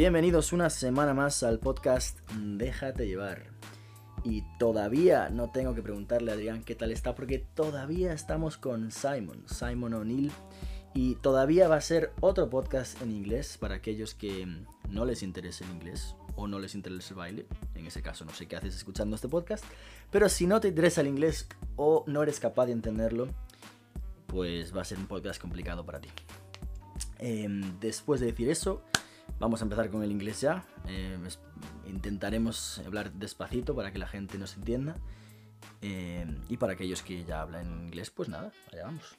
Bienvenidos una semana más al podcast Déjate llevar. Y todavía no tengo que preguntarle a Adrián qué tal está porque todavía estamos con Simon, Simon O'Neill. Y todavía va a ser otro podcast en inglés para aquellos que no les interese el inglés o no les interesa el baile. En ese caso no sé qué haces escuchando este podcast. Pero si no te interesa el inglés o no eres capaz de entenderlo, pues va a ser un podcast complicado para ti. Em, después de decir eso, Vamos a empezar con el inglés ya. Eh, intentaremos hablar despacito para que la gente nos entienda. Eh, y para aquellos que ya hablan inglés, pues nada, allá vamos.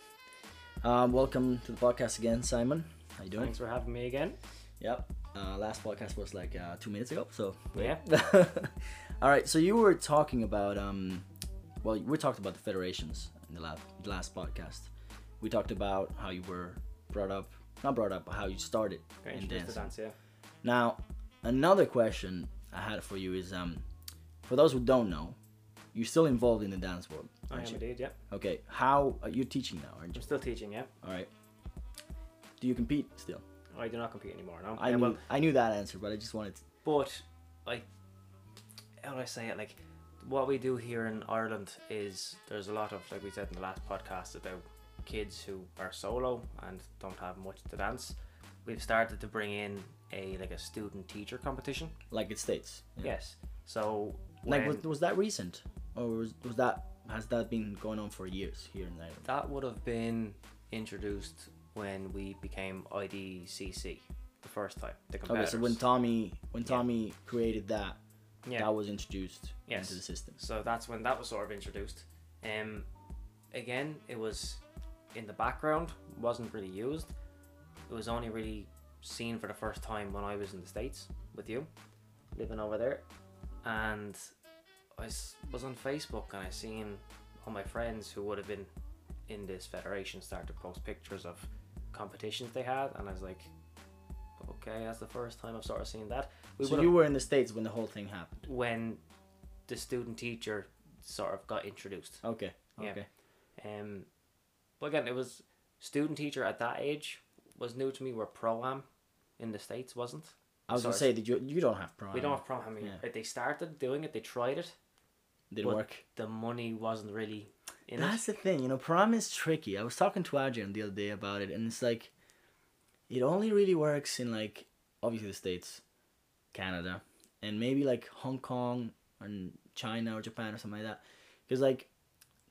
Um, welcome to the podcast again, Simon. How you doing? Thanks for having me again. Yep. Uh, last podcast was like uh, two minutes ago, so Yeah. All right. So you were talking about um, well, we talked about the federations in the last last podcast. We talked about how you were brought up, not brought up, but how you started in dance. dance, yeah. Now, another question I had for you is um, for those who don't know, you're still involved in the dance world, I am you? indeed, yeah. Okay. How uh, are you teaching now, aren't you? I'm still teaching, yeah. All right. Do you compete still? I do not compete anymore now. I Yeah, knew well, I knew that answer, but I just wanted. To, but I, how do I say it? Like, what we do here in Ireland is there's a lot of, like we said in the last podcast, about kids who are solo and don't have much to dance. We've started to bring in a like a student teacher competition. like it states. Yeah. Yes. So Like was, was that recent, or was, was that has that been going on for years here in Ireland? That would have been introduced when we became IDCC the first time. The Okay, so when Tommy when Yeah. Tommy created that, yeah. that was introduced Yes. into the system. So that's when that was sort of introduced. Um, again, it was in the background, wasn't really used. It was only really seen for the first time when I was in the States with you, living over there. And I was on Facebook and I seen all my friends who would have been in this federation start to post pictures of competitions they had. And I was like, okay, that's the first time I've sort of seen that. We so you were in the states when the whole thing happened. when the student teacher sort of got introduced. Okay. Yeah. Okay. Um, but again, it was student teacher at that age was new to me. Where pro am in the states wasn't. I was gonna say, did you you don't have pro am? We don't have pro am. Yeah. They started doing it. They tried it. Didn't but work. The money wasn't really in That's it. the thing, you know, pro am is tricky. I was talking to Adrian the other day about it, and it's like, it only really works in like obviously the states, Canada, and maybe like Hong Kong and China or Japan or something like that, because like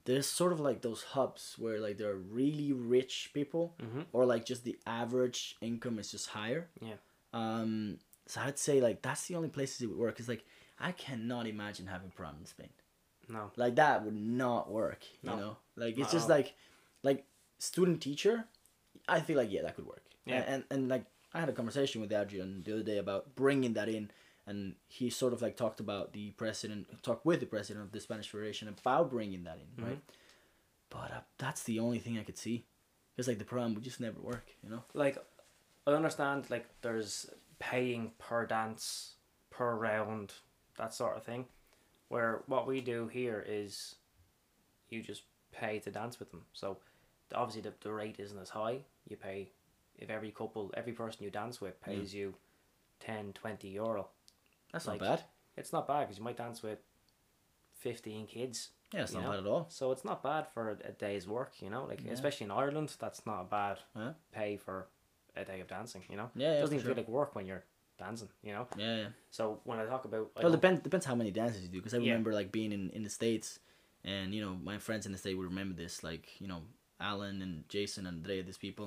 there's sort of like those hubs where like there are really rich people, Mhm. or like just the average income is just higher. Yeah. Um. So I'd say like that's the only places it would work. Cause like I cannot imagine having pro am in Spain No. like that would not work you No. know like it's at just like like student teacher i feel like yeah that could work Yeah. and, and and like i had a conversation with adrian the other day about bringing that in and he sort of like talked about the president talked with the president of the spanish federation about bringing that in right but uh, that's the only thing i could see because like the pro am would just never work you know Like, I understand. Like, there's paying per dance, per round, that sort of thing. Where what we do here is, you just pay to dance with them. So, obviously the, the rate isn't as high. You pay, if every couple, every person you dance with hmm. pays you 10, 20 euro. that's Like- not bad It's not bad because you might dance with 15 kids. yeah it's not know? bad at all So it's not bad for a, a day's work, you know? Like, Yeah. especially in Ireland, that's not a bad Yeah. pay for a day of dancing, you know? yeah, yeah it doesn't even sure. feel like work when you're dancing, you know? yeah, yeah. So when I talk about. I Well, depends depends how many dances you do. Because I Yeah. remember like being in in the states, and you know my friends in the state would remember this. Like you know Alan and Jason and Dre, these people,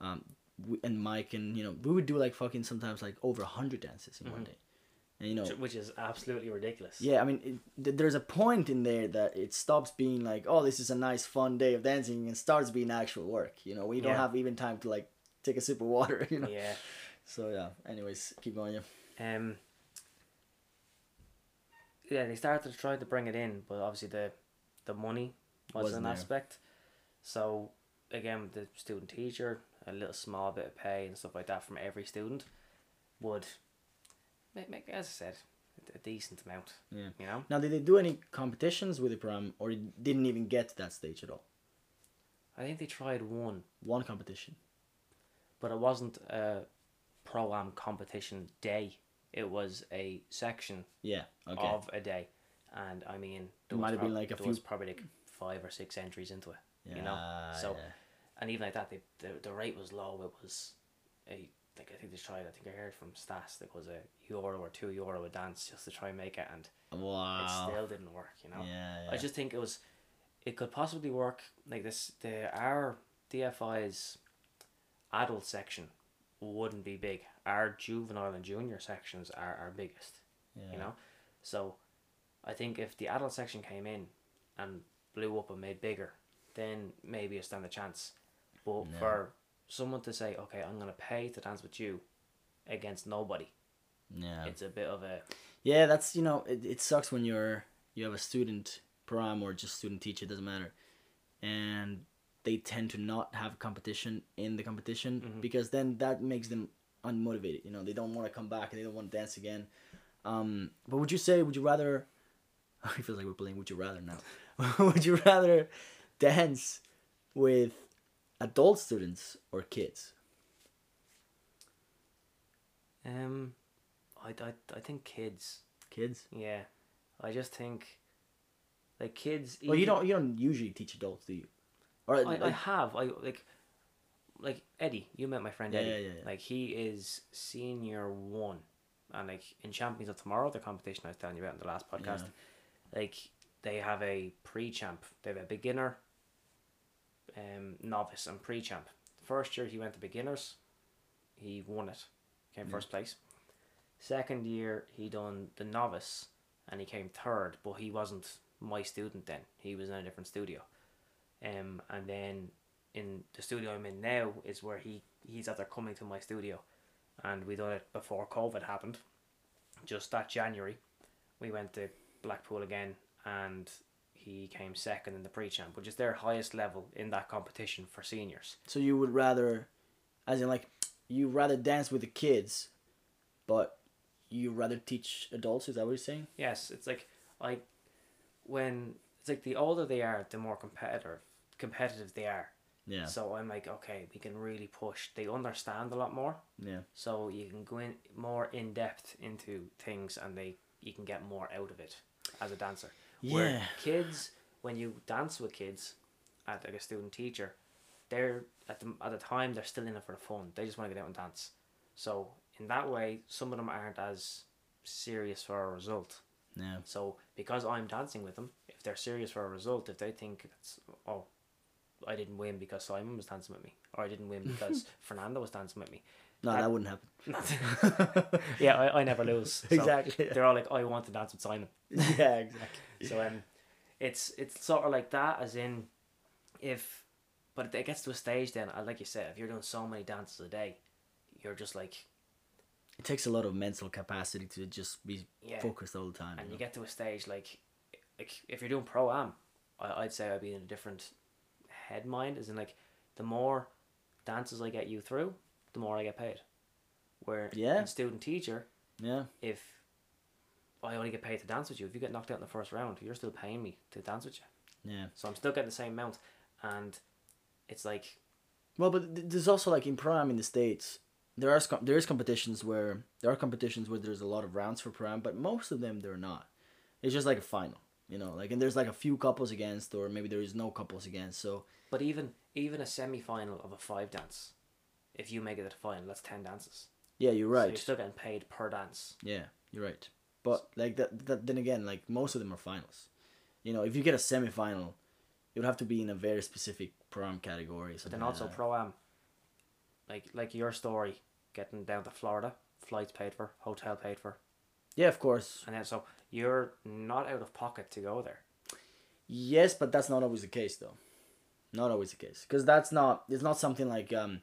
um, we, and Mike and you know we would do like fucking sometimes like over a hundred dances in one Mhm. day, and you know which is absolutely ridiculous. yeah, I mean it, th- there's a point in there that it stops being like oh this is a nice fun day of dancing and starts being actual work. You know we don't have even time to like take a sip of water. You know. Yeah. So yeah. Anyways, keep going. Yeah. Um, yeah, they started to try to bring it in, but obviously the the money was Wasn't an there. aspect. So again, the student teacher a little small bit of pay and stuff like that from every student would make, make as I said, a decent amount. Yeah. You know? Now, did they do any competitions with the pro am, or it didn't even get to that stage at all? I think they tried one, One competition. but it wasn't a pro am competition day. It was a section Yeah. Okay. of a day, and I mean, there Might have been like a there few- was probably like five or six entries into it. Yeah, you know, so yeah. and even like that, they, the the rate was low. It was a like I think they tried. I think I heard from Stas it was a euro or two euro a dance just to try and make it, and it still didn't work. You know, Yeah, yeah. I just think it was, it could possibly work like this. The our DFI's adult section wouldn't be big. Our juvenile and junior sections are our biggest. yeah. You know, so I think if the adult section came in and blew up and made bigger, then maybe I stand a chance. But No. for someone to say, okay, I'm gonna pay to dance with you against nobody, Yeah. it's a bit of a Yeah, that's you know it, it sucks when you're you have a student pro am or just student teacher doesn't matter, and they tend to not have competition in the competition Mhm. because then that makes them unmotivated. You know they don't want to come back and they don't want to dance again. Um, but would you say would you rather? It feels like we're playing. Would you rather now? would you rather dance with adult students or kids? um, I, I, I think kids, Kids. yeah, I just think like kids. Well, you don't you don't usually teach adults, do you? Or I, I have I like like Eddie. You met my friend Yeah, Eddie. yeah, yeah, yeah. Like he is senior one, and like in Champions of Tomorrow, the competition I was telling you about in the last podcast, like they have a pre-champ. They have a beginner, um, novice, and pre-champ. First year he went to beginners, he won it, came first place. Second year he done the novice, and he came third, but he wasn't my student then. He was in a different studio. Um, and then in the studio I'm in now is where he he's after coming to my studio, and we done it before COVID happened. Just that January, we went to Blackpool again, and he came second in the pre-champ, which is their highest level in that competition for seniors. So you would rather, as in like, you rather dance with the kids, but you rather teach adults. Is that what you're saying? Yes, it's like I when it's like the older they are, the more competitive competitive they are. Yeah. So I'm like, okay, we can really push. They understand a lot more. Yeah. so you can go in more in depth into things and they you can get more out of it as a dancer where Yeah. kids when you dance with kids at like a student teacher they're at the, at the time they're still in it for the fun they just want to get out and dance so in that way some of them aren't as serious for a result Yeah. so because i'm dancing with them if they're serious for a result if they think it's oh i didn't win because simon was dancing with me or i didn't win because fernando was dancing with me No, That- that wouldn't happen. yeah, I, I never lose. So Exactly. They're all like, I want to dance with Simon. yeah. Exactly. So um, it's it's sort of like that, as in, if, but it gets to a stage then, uh, like you said, if you're doing so many dances a day, you're just like, It takes a lot of mental capacity to just be yeah, focused all the time. and you you get to a stage like, like if you're doing pro am, I'd say I'd be in a different head mind, as in like, the more dances I get you through, the more I get paid. Where Yeah. student teacher, yeah. if I only get paid to dance with you, if you get knocked out in the first round, you're still paying me to dance with you. Yeah. So I'm still getting the same amount, and it's like Well, but there's also like in pro am in the states, there are there is competitions where there are competitions where there's a lot of rounds for pro am, but most of them they're not. It's just like a final, you know, like and there's like a few couples against, or maybe there is no couples against. So But even even a semi final of a five dance, if you make it to the final, that's ten dances. yeah, you're So right. you're still getting paid per dance. Yeah, you're right. But like that, that then again, like most of them are finals. You know, if you get a semi final, it would have to be in a very specific pro am category. But something then also like that. pro am. Like like your story, getting down to Florida, flights paid for, hotel paid for, yeah, of course. and then so you're not out of pocket to go there. Yes, but that's not always the case though. Not always the case because that's not. It's not something like um,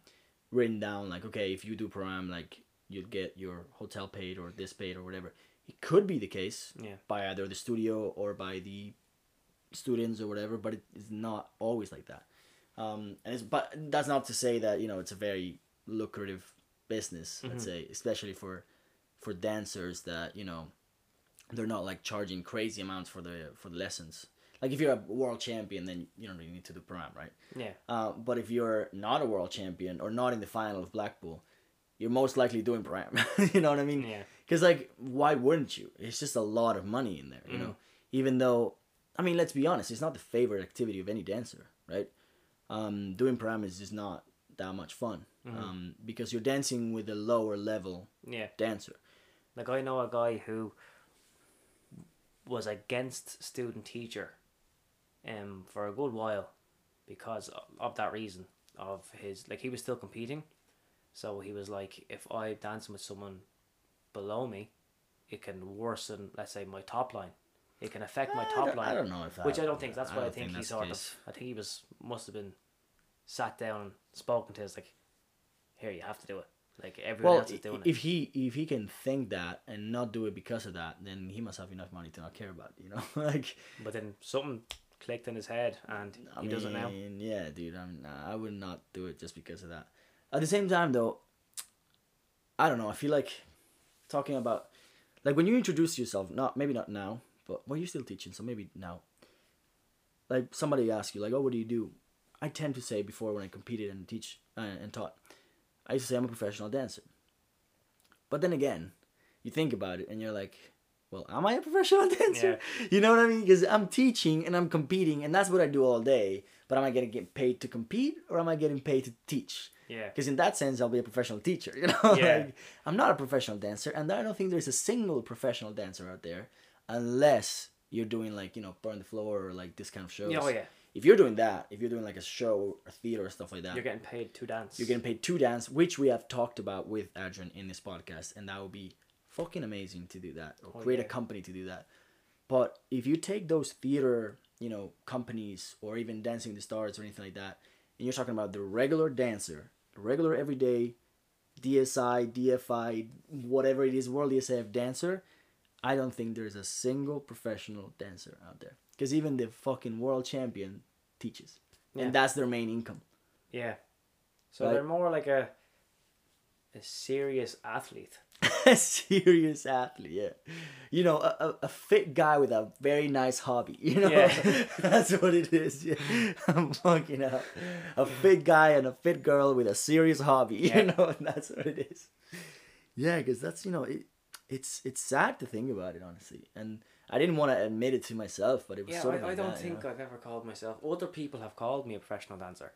written down. Like okay, if you do pro am, like you'd get your hotel paid or this paid or whatever. It could be the case Yeah. by either the studio or by the students or whatever, but it is not always like that. Um, and it's but that's not to say that you know it's a very lucrative business. Mhm. Let's say, especially for for dancers that you know they're not like charging crazy amounts for the for the lessons. Like if you're a world champion, then you don't really need to do pro am, right? Yeah. Uh, but if you're not a world champion or not in the final of Blackpool, you're most likely doing pro am. you know what I mean? Yeah. Because like, why wouldn't you? It's just a lot of money in there, you Mm. know. Even though, I mean, let's be honest, it's not the favorite activity of any dancer, right? Um, doing pro am is just not that much fun Mhm. um, because you're dancing with a lower level Yeah. dancer. Like I know a guy who was against student teacher um for a good while because of, that reason of his like he was still competing. So he was like if I dance with someone below me it can worsen let's say my top line. It can affect my I top line I don't know if that, which I don't think that's what I, don't think, he that's sort of I think he was must have been sat down and spoken to. Us like here you have to do it like everyone Well, else is doing it if he if he can think that and not do it because of that, then he must have enough money to not care about it, you know. like But then something clicked in his head and I he does it now. Yeah, dude. I'm nah, I would not do it just because of that. At the same time, though, I don't know. I feel like talking about like when you introduce yourself. Not maybe not now, but well, you're still teaching, so maybe now. Like somebody asks you, like, "Oh, what do you do?" I tend to say before when I competed and teach uh, and taught, I used to say I'm a professional dancer. But then again, you think about it and you're like, well, am I a professional dancer? You know what I mean? Because I'm teaching and I'm competing, and that's what I do all day. But am I getting get paid to compete or am I getting paid to teach? Yeah. Because in that sense, I'll be a professional teacher. You know, Yeah. like I'm not a professional dancer, and I don't think there's a single professional dancer out there, unless you're doing like you know burn the floor or like this kind of shows. Oh yeah. If you're doing that, if you're doing like a show or theater or stuff like that, You're getting paid to dance. you're getting paid to dance, which we have talked about with Adrian in this podcast, and that would be fucking amazing to do that or Oh, create a company to do that. But if you take those theater, you know, companies or even Dancing the Stars or anything like that, and you're talking about the regular dancer, the regular everyday DSI, DFI, whatever it is, World ESF dancer, I don't think there's a single professional dancer out there. Because even the fucking world champion teaches. Yeah. And that's their main income. Yeah. So Right. they're more like a a serious athlete. a serious athlete, yeah. You know, a, a, fit guy with a very nice hobby. You know, Yeah. that's what it is. Yeah. I'm fucking up. A fit guy and a fit girl with a serious hobby. Yeah. You know, and that's what it is. Yeah, because that's you know, it, it's it's sad to think about it honestly, and I didn't want to admit it to myself, but it was Yeah, sort I, of I like don't that, you think know? I've ever called myself. Other people have called me a professional dancer,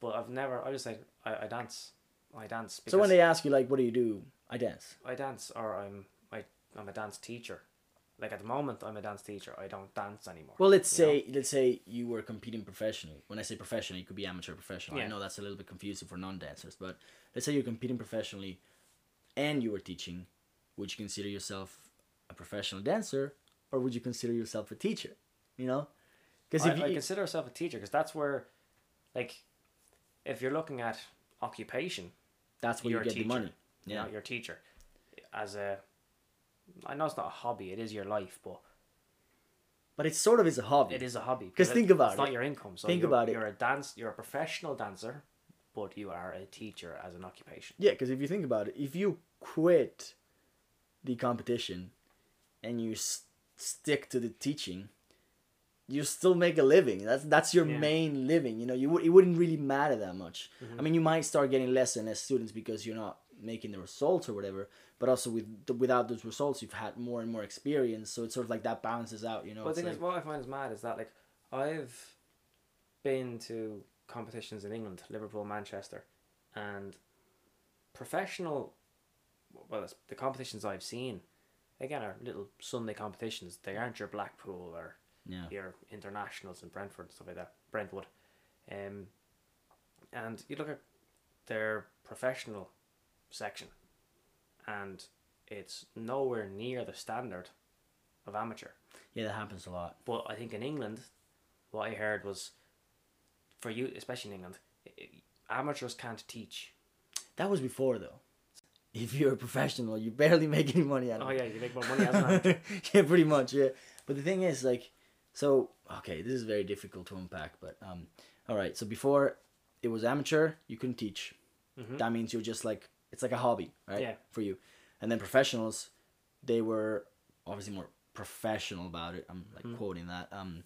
but I've never. I just like I, I dance. I dance. So when they ask you like, what do you do? I dance. I dance, or I'm I I'm a dance teacher. Like at the moment, I'm a dance teacher. I don't dance anymore. Well, let's you know? say let's say you were competing professionally. When I say professional, you could be amateur professional. Yeah. I know that's a little bit confusing for non-dancers, but let's say you're competing professionally, and you were teaching. Would you consider yourself a professional dancer, or would you consider yourself a teacher? You know, because I, if you, I consider myself a teacher because that's where, like, if you're looking at occupation, that's where you get the teacher. money. you Yeah, your teacher, as a, I know it's not a hobby. It is your life, but but it sort of is a hobby. it is a hobby. Because think about it. it's not your income. So Think about it. You're a dance. You're a professional dancer, but you are a teacher as an occupation. Yeah, because if you think about it, if you quit the competition and you stick to the teaching, you still make a living. That's that's your Yeah. main living. You know, you would it wouldn't really matter that much. Mm-hmm. I mean, you might start getting less and less students because you're not making the results or whatever. But also with the, without those results, you've had more and more experience. So it's sort of like that balances out. You know, But the thing is, what I find is mad is that like I've been to competitions in England, Liverpool, Manchester, and professional. Well, the competitions I've seen, again, our little Sunday competitions. They aren't your Blackpool or yeah, your internationals in Brentford and stuff like that, Brentwood, um, and you look at their professional section, and it's nowhere near the standard of amateur. yeah, that happens a lot. But I think in England, what I heard was, for you, especially in England, amateurs can't teach. That was before though. If you're a professional, you barely make any money out of Oh it. yeah, you make more money as an amateur. yeah, pretty much. Yeah, but the thing is, like, so okay, this is very difficult to unpack. But um, All right. So before it was amateur, you couldn't teach. Mhm. That means you're just like it's like a hobby, right? Yeah. For you, and then professionals, they were obviously more professional about it. I'm like Mhm. quoting that. Um,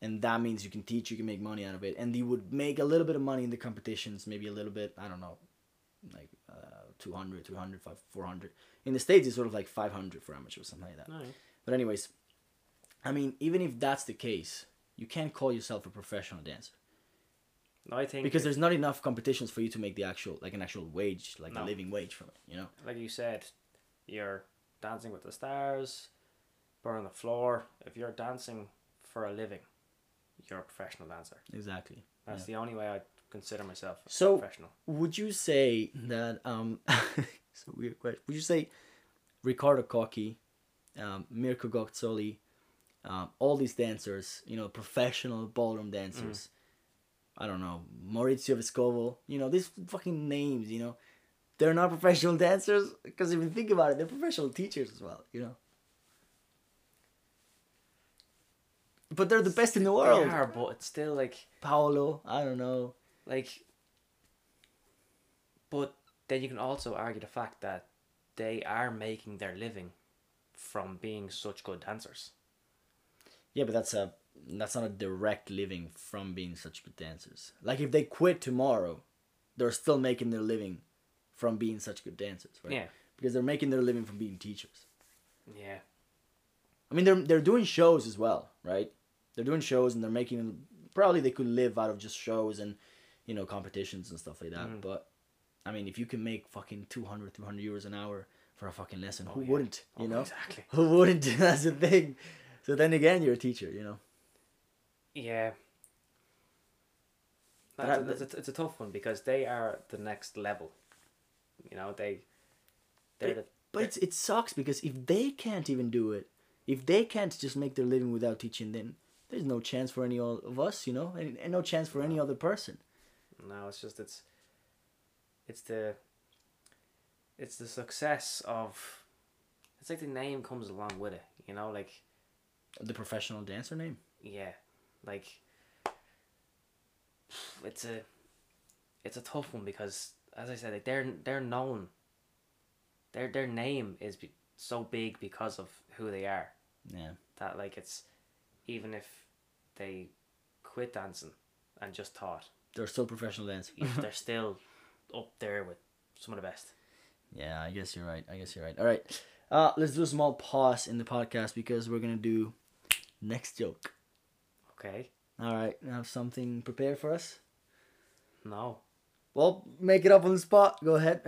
and that means you can teach, you can make money out of it, and you would make a little bit of money in the competitions, maybe a little bit. I don't know, like uh, 200, 300, 400. In the states, it's sort of like 500 for amateur, or something like that. But anyways, I mean, even if that's the case, you can't call yourself a professional dancer No, I think because there's not enough competitions for you to make the actual like an actual wage, like No. a living wage from it. You know? like you said, you're dancing with the stars, burn the floor. If you're dancing for a living, you're a professional dancer. Exactly. That's the only way I consider myself a So- professional. Would you say that um, it's a weird question. Would you say Riccardo Cocchi, um, Mirko Gozzoli, um, all these dancers, you know, professional ballroom dancers. I don't know, Maurizio Vescovo, you know, these fucking names, you know, they're not professional dancers because if you think about it, they're professional teachers as well, you know. But they're the best in the world. They are, but it's still like Paolo, I don't know. Like. But then you can also argue the fact that they are making their living from being such good dancers. Yeah, but that's a that's not a direct living from being such good dancers. Like if they quit tomorrow, they're still making their living from being such good dancers, right? Yeah, Because they're making their living from being teachers. yeah, I mean, they're they're doing shows as well, right? They're doing shows and they're making probably they could live out of just shows and you know competitions and stuff like that. Mhm. But I mean, if you can make fucking 200, 300 euros an hour for a fucking lesson, Oh, who yeah. wouldn't? You Oh, know, exactly. who wouldn't? That's the thing. So then again, you're a teacher, you know. Yeah. But That's I- a, that's a, it's a tough one because they are the next level. You know, they they're the But it's, it sucks because if they can't even do it, if they can't just make their living without teaching, then there's no chance for any of us, you know, and, and no chance for any other person. No, it's just it's it's the it's the success of it's like the name comes along with it, you know, like The professional dancer name. yeah, like it's a it's a tough one because as I said, like they're they're known. Their their name is be, so big because of who they are. Yeah. that like it's even if they quit dancing and just taught They're still professional dancers. they're still up there with some of the best yeah, I guess you're right. I guess you're right. All right. Uh, let's do a small pause in the podcast because we're going to do next joke. okay All right. Have something prepared for us? no Well, make it up on the spot. Go ahead.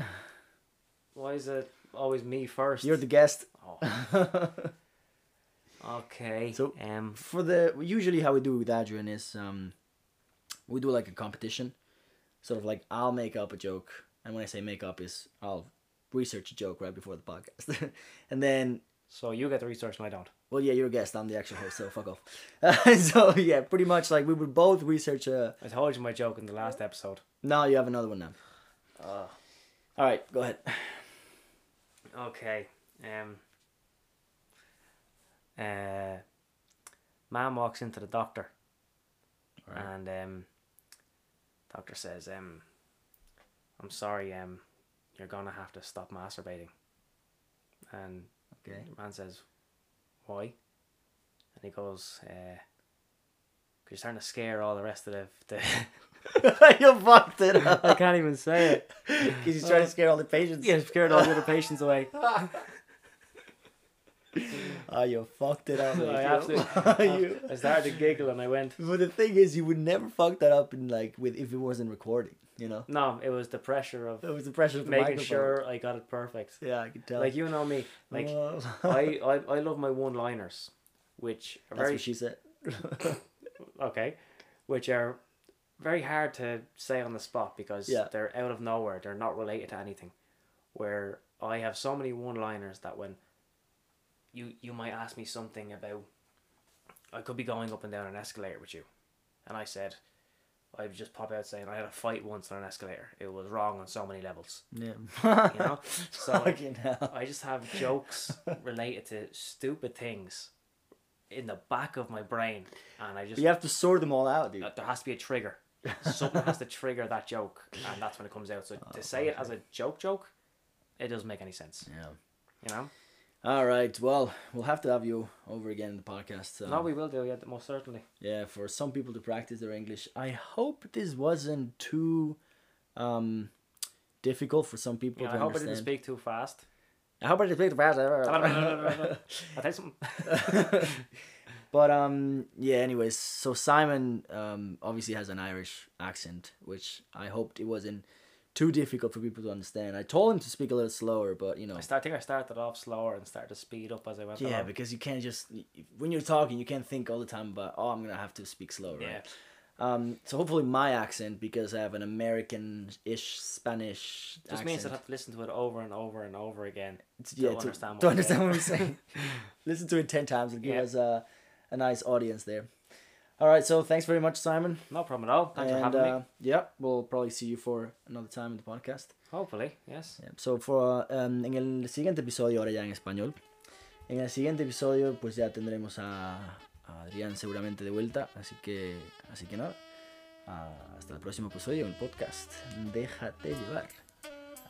why is it always me first You're the guest. oh, okay So- um for the usually how we do it with Adrian is um we do like a competition. Sort of like I'll make up a joke and when I say make up is I'll research a joke right before the podcast. And then so you get the research and I don't. Well yeah you're a guest I'm the actual host so fuck off. So yeah pretty much like we would both research a I told you my joke in the last episode. Now you have another one now. Uh, all right go ahead. Okay um uh man walks into the doctor. Alright. and um, doctor says, um, "I'm sorry, um, you're gonna have to stop masturbating." And okay the man says, "Why?" And he goes, uh, you're starting to scare all the rest of the." the you fucked it I can't even say it. because he's trying to scare all the patients Yeah, scared all the other patients away. oh you fucked it up. I absolutely. I started to giggle and I went, But the thing is, you would never fuck that up in like with if it wasn't recording. You know, "No, it was the pressure of it was the pressure of the making microphone. sure I got it perfect." Yeah, I can tell. Like you know me, like. I, I, I love my one-liners, which are That's very she said. okay, which are very hard to say on the spot because Yeah. they're out of nowhere. They're not related to anything. Where I have so many one-liners that when you you might ask me something about, I could be going up and down an escalator with you, and I said, I would just pop out saying I had a fight once on an escalator. It was wrong on so many levels. yeah. You know, so like, hell. I just have jokes related to stupid things in the back of my brain, and I just You have to sort them all out, dude. there has to be a trigger. something has to trigger that joke, and that's when it comes out. So Oh, to say it as a joke, joke, it doesn't make any sense. Yeah. You know? All right. Well, we'll have to have you over again in the podcast. So. no, we will do. Yeah, most certainly. yeah, for some people to practice their English. I hope this wasn't too um, difficult for some people Yeah, to I hope I didn't speak too fast. I hope I didn't speak too fast. I'll tell something. but um, yeah. Anyways, so Simon um obviously has an Irish accent, which I hoped it wasn't too difficult for people to understand. I told him to speak a little slower, but you know. I, start, I think I started off slower and started to speed up as I went Yeah, along. because you can't just when you're talking, you can't think all the time about oh, I'm gonna have to speak slow, right? Yeah. Um, so hopefully my accent, because I have an American-ish Spanish Just accent, means I have to listen to it over and over and over again. to yeah, to understand what to understand what I'm saying. Listen to it ten times and give Yeah. us a, a nice audience there. All right, so thanks very much, Simon. No problem at all. Thanks and, for having uh, me. Yeah, we'll probably see you for another time in the podcast. Hopefully, yes. Yeah, So for, um, en el siguiente episodio, ahora ya en español, en el siguiente episodio pues ya tendremos a, a Adrián seguramente de vuelta, así que, así que nada, hasta el próximo episodio en el podcast. Déjate llevar.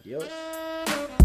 Adiós.